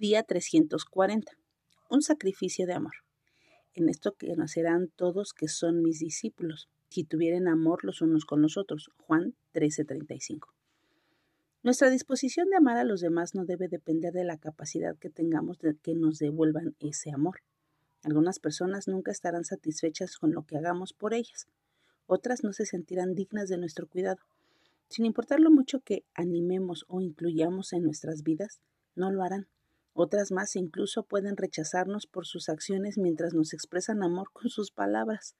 Día 340. Un sacrificio de amor. En esto conocerán todos que son mis discípulos, si tuvieren amor los unos con los otros. Juan 13:35. Nuestra disposición de amar a los demás no debe depender de la capacidad que tengamos de que nos devuelvan ese amor. Algunas personas nunca estarán satisfechas con lo que hagamos por ellas. Otras no se sentirán dignas de nuestro cuidado. Sin importar lo mucho que animemos o incluyamos en nuestras vidas, no lo harán. Otras más incluso pueden rechazarnos por sus acciones mientras nos expresan amor con sus palabras.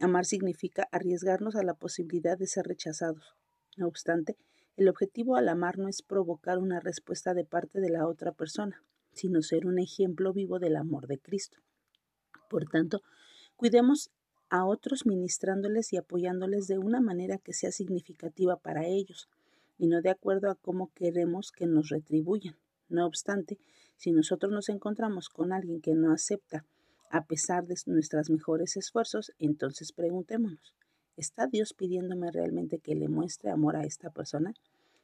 Amar significa arriesgarnos a la posibilidad de ser rechazados. No obstante, el objetivo al amar no es provocar una respuesta de parte de la otra persona, sino ser un ejemplo vivo del amor de Cristo. Por tanto, cuidemos a otros ministrándoles y apoyándoles de una manera que sea significativa para ellos, y no de acuerdo a cómo queremos que nos retribuyan. No obstante, si nosotros nos encontramos con alguien que no acepta a pesar de nuestros mejores esfuerzos, entonces preguntémonos, ¿está Dios pidiéndome realmente que le muestre amor a esta persona?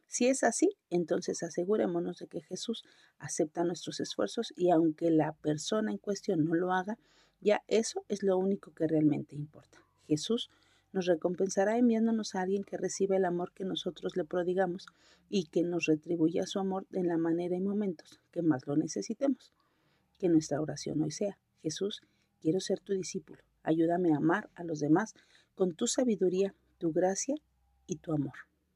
Si es así, entonces asegurémonos de que Jesús acepta nuestros esfuerzos y aunque la persona en cuestión no lo haga, ya eso es lo único que realmente importa. Jesús nos recompensará enviándonos a alguien que reciba el amor que nosotros le prodigamos y que nos retribuya su amor en la manera y momentos que más lo necesitemos. Que nuestra oración hoy sea, Jesús, quiero ser tu discípulo, ayúdame a amar a los demás con tu sabiduría, tu gracia y tu amor.